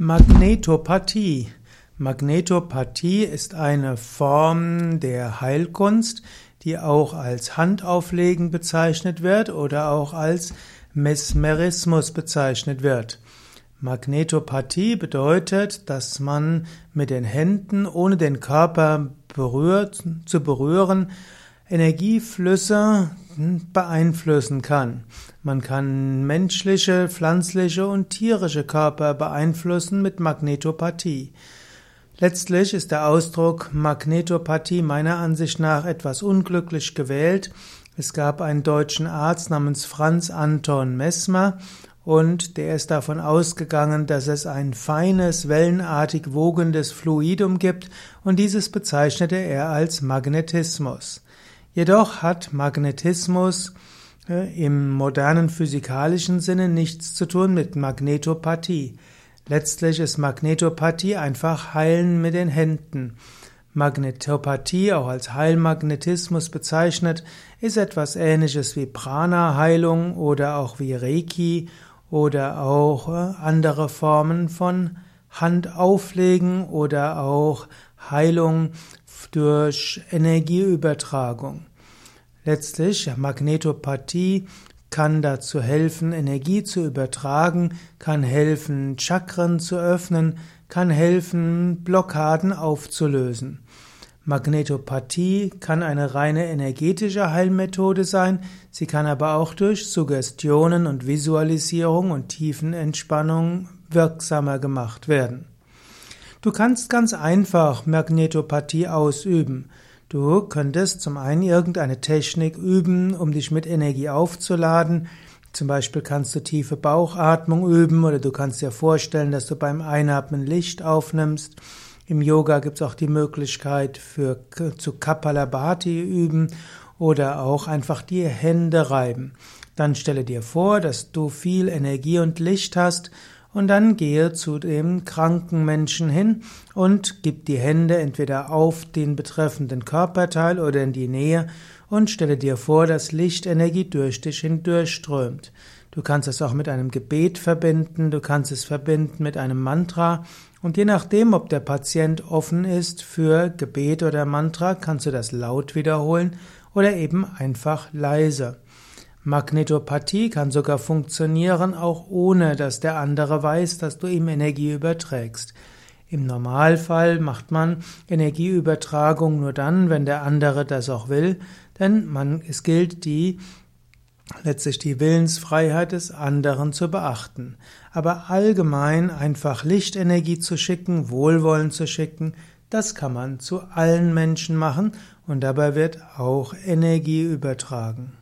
Magnetopathie. Magnetopathie ist eine Form der Heilkunst, die auch als Handauflegen bezeichnet wird oder auch als Mesmerismus bezeichnet wird. Magnetopathie bedeutet, dass man mit den Händen, ohne den Körper berührt, zu berühren, Energieflüsse beeinflussen kann. Man kann menschliche, pflanzliche und tierische Körper beeinflussen mit Magnetopathie. Letztlich ist der Ausdruck Magnetopathie meiner Ansicht nach etwas unglücklich gewählt. Es gab einen deutschen Arzt namens Franz Anton Messmer und der ist davon ausgegangen, dass es ein feines, wellenartig wogendes Fluidum gibt und dieses bezeichnete er als Magnetismus. Jedoch hat Magnetismus äh, im modernen physikalischen Sinne nichts zu tun mit Magnetopathie. Letztlich ist Magnetopathie einfach Heilen mit den Händen. Magnetopathie, auch als Heilmagnetismus bezeichnet, ist etwas ähnliches wie Prana-Heilung oder auch wie Reiki oder auch äh, andere Formen von Handauflegen oder auch Heilung durch Energieübertragung. Letztlich, Magnetopathie kann dazu helfen, Energie zu übertragen, kann helfen, Chakren zu öffnen, kann helfen, Blockaden aufzulösen. Magnetopathie kann eine reine energetische Heilmethode sein, sie kann aber auch durch Suggestionen und Visualisierung und Tiefenentspannung wirksamer gemacht werden. Du kannst ganz einfach Magnetopathie ausüben. Du könntest zum einen irgendeine Technik üben, um dich mit Energie aufzuladen. Zum Beispiel kannst du tiefe Bauchatmung üben oder du kannst dir vorstellen, dass du beim Einatmen Licht aufnimmst. Im Yoga gibt es auch die Möglichkeit für zu Kapalabhati üben oder auch einfach die Hände reiben. Dann stelle dir vor, dass du viel Energie und Licht hast und dann gehe zu dem kranken Menschen hin und gib die Hände entweder auf den betreffenden Körperteil oder in die Nähe und stelle dir vor, dass Lichtenergie durch dich hindurchströmt. Du kannst es auch mit einem Gebet verbinden, du kannst es verbinden mit einem Mantra und je nachdem, ob der Patient offen ist für Gebet oder Mantra, kannst du das laut wiederholen oder eben einfach leise. Magnetopathie kann sogar funktionieren, auch ohne dass der andere weiß, dass du ihm Energie überträgst. Im Normalfall macht man Energieübertragung nur dann, wenn der andere das auch will, denn man, es gilt die letztlich die Willensfreiheit des anderen zu beachten. Aber allgemein einfach Lichtenergie zu schicken, Wohlwollen zu schicken, das kann man zu allen Menschen machen und dabei wird auch Energie übertragen.